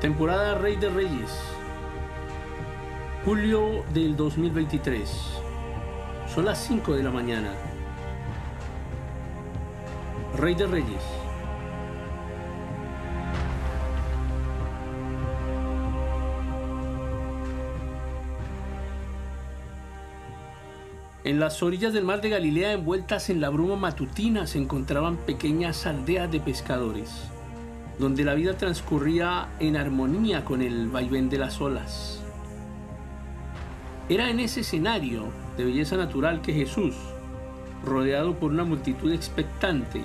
Temporada Rey de Reyes. Julio del 2023. Son las 5 de la mañana. Rey de Reyes. En las orillas del mar de Galilea, envueltas en la bruma matutina, se encontraban pequeñas aldeas de pescadores, donde la vida transcurría en armonía con el vaivén de las olas. Era en ese escenario de belleza natural que Jesús, rodeado por una multitud expectante,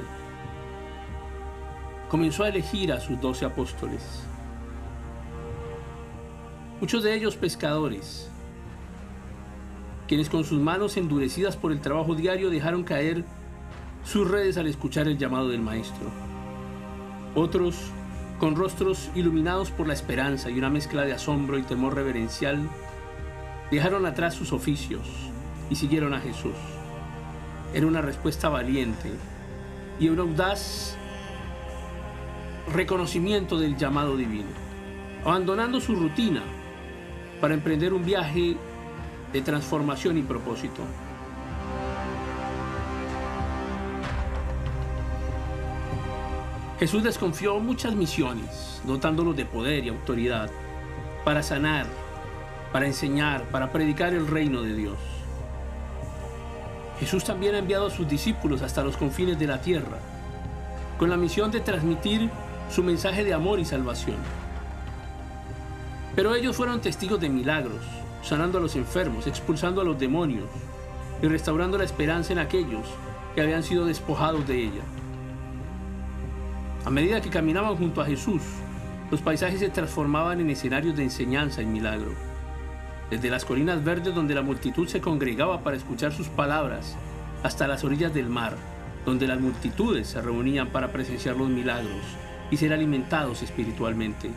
comenzó a elegir a sus doce apóstoles. Muchos de ellos pescadores, quienes con sus manos endurecidas por el trabajo diario dejaron caer sus redes al escuchar el llamado del Maestro. Otros, con rostros iluminados por la esperanza y una mezcla de asombro y temor reverencial, dejaron atrás sus oficios y siguieron a Jesús. Era una respuesta valiente y un audaz reconocimiento del llamado divino, abandonando su rutina para emprender un viaje de transformación y propósito. Jesús desconfió muchas misiones, dotándolos de poder y autoridad para sanar, para enseñar, para predicar el reino de Dios. Jesús también ha enviado a sus discípulos hasta los confines de la tierra, con la misión de transmitir su mensaje de amor y salvación. Pero ellos fueron testigos de milagros, sanando a los enfermos, expulsando a los demonios y restaurando la esperanza en aquellos que habían sido despojados de ella. A medida que caminaban junto a Jesús, los paisajes se transformaban en escenarios de enseñanza y milagro. Desde las colinas verdes donde la multitud se congregaba para escuchar sus palabras, hasta las orillas del mar, donde las multitudes se reunían para presenciar los milagros y ser alimentados espiritualmente.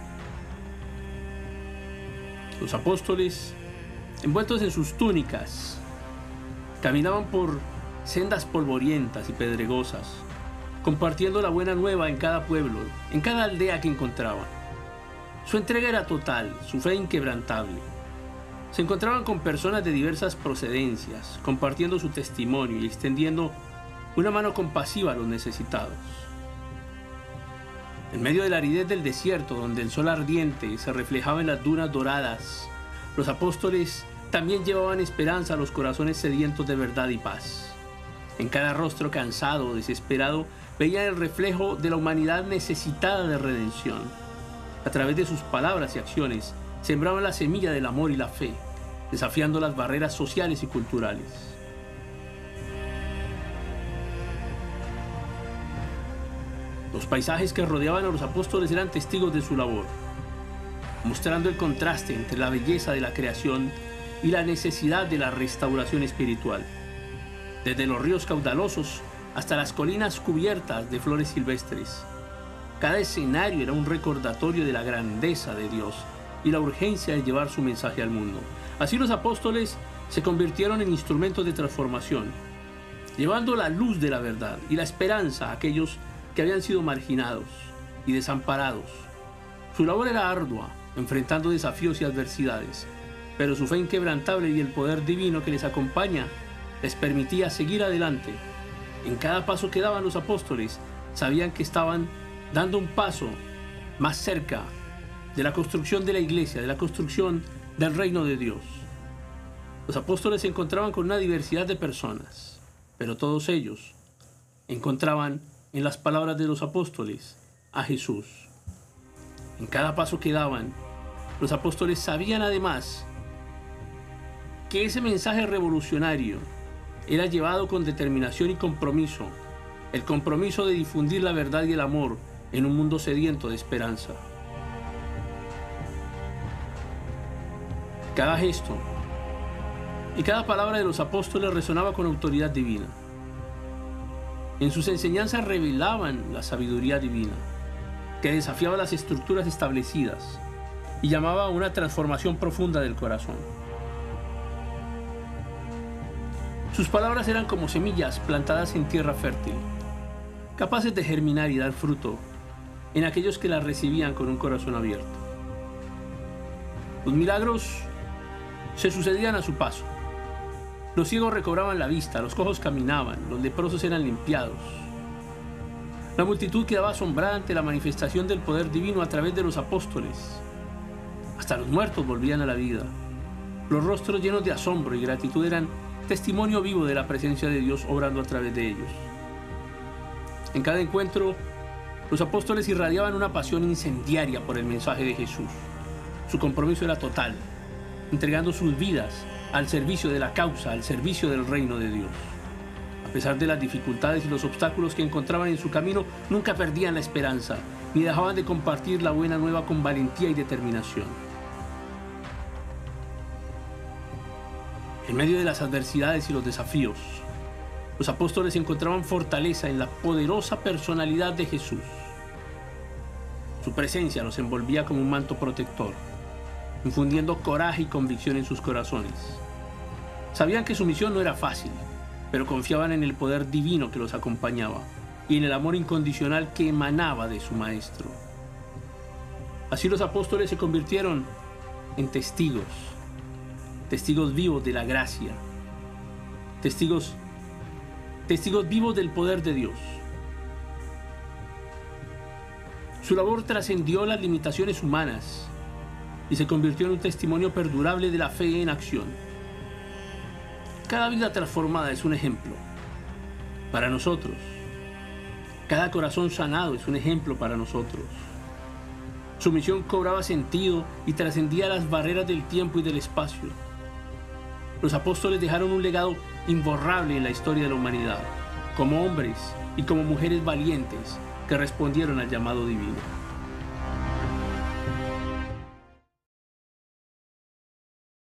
Los apóstoles envueltos en sus túnicas, caminaban por sendas polvorientas y pedregosas, compartiendo la buena nueva en cada pueblo, en cada aldea que encontraban. Su entrega era total, su fe inquebrantable. Se encontraban con personas de diversas procedencias, compartiendo su testimonio y extendiendo una mano compasiva a los necesitados. En medio de la aridez del desierto, donde el sol ardiente se reflejaba en las dunas doradas, los apóstoles también llevaban esperanza a los corazones sedientos de verdad y paz. En cada rostro cansado desesperado veían el reflejo de la humanidad necesitada de redención. A través de sus palabras y acciones sembraban la semilla del amor y la fe, desafiando las barreras sociales y culturales. Los paisajes que rodeaban a los apóstoles eran testigos de su labor, mostrando el contraste entre la belleza de la creación y la necesidad de la restauración espiritual. Desde los ríos caudalosos hasta las colinas cubiertas de flores silvestres. Cada escenario era un recordatorio de la grandeza de Dios y la urgencia de llevar su mensaje al mundo. Así los apóstoles se convirtieron en instrumentos de transformación, llevando la luz de la verdad y la esperanza a aquellos que habían sido marginados y desamparados. Su labor era ardua, enfrentando desafíos y adversidades, pero su fe inquebrantable y el poder divino que les acompaña les permitía seguir adelante. En cada paso que daban los apóstoles, sabían que estaban dando un paso más cerca de la construcción de la iglesia, de la construcción del reino de Dios. Los apóstoles se encontraban con una diversidad de personas, pero todos ellos encontraban en las palabras de los apóstoles a Jesús. En cada paso que daban, los apóstoles sabían además que ese mensaje revolucionario era llevado con determinación y compromiso, el compromiso de difundir la verdad y el amor en un mundo sediento de esperanza. Cada gesto y cada palabra de los apóstoles resonaba con autoridad divina. En sus enseñanzas revelaban la sabiduría divina, que desafiaba las estructuras establecidas y llamaba a una transformación profunda del corazón. Sus palabras eran como semillas plantadas en tierra fértil, capaces de germinar y dar fruto en aquellos que las recibían con un corazón abierto. Los milagros se sucedían a su paso. Los ciegos recobraban la vista, los cojos caminaban, los leprosos eran limpiados. La multitud quedaba asombrada ante la manifestación del poder divino a través de los apóstoles. Hasta los muertos volvían a la vida. Los rostros llenos de asombro y gratitud eran testimonio vivo de la presencia de Dios obrando a través de ellos. En cada encuentro, los apóstoles irradiaban una pasión incendiaria por el mensaje de Jesús. Su compromiso era total, entregando sus vidas al servicio de la causa, al servicio del reino de Dios. A pesar de las dificultades y los obstáculos que encontraban en su camino, nunca perdían la esperanza, ni dejaban de compartir la buena nueva con valentía y determinación. En medio de las adversidades y los desafíos, los apóstoles encontraban fortaleza en la poderosa personalidad de Jesús. Su presencia los envolvía como un manto protector, infundiendo coraje y convicción en sus corazones. Sabían que su misión no era fácil, pero confiaban en el poder divino que los acompañaba y en el amor incondicional que emanaba de su Maestro. Así los apóstoles se convirtieron en testigos, testigos vivos de la gracia, testigos testigos vivos del poder de Dios. Su labor trascendió las limitaciones humanas y se convirtió en un testimonio perdurable de la fe en acción. Cada vida transformada es un ejemplo para nosotros. Cada corazón sanado es un ejemplo para nosotros. Su misión cobraba sentido y trascendía las barreras del tiempo y del espacio. Los apóstoles dejaron un legado imborrable en la historia de la humanidad, como hombres y como mujeres valientes que respondieron al llamado divino.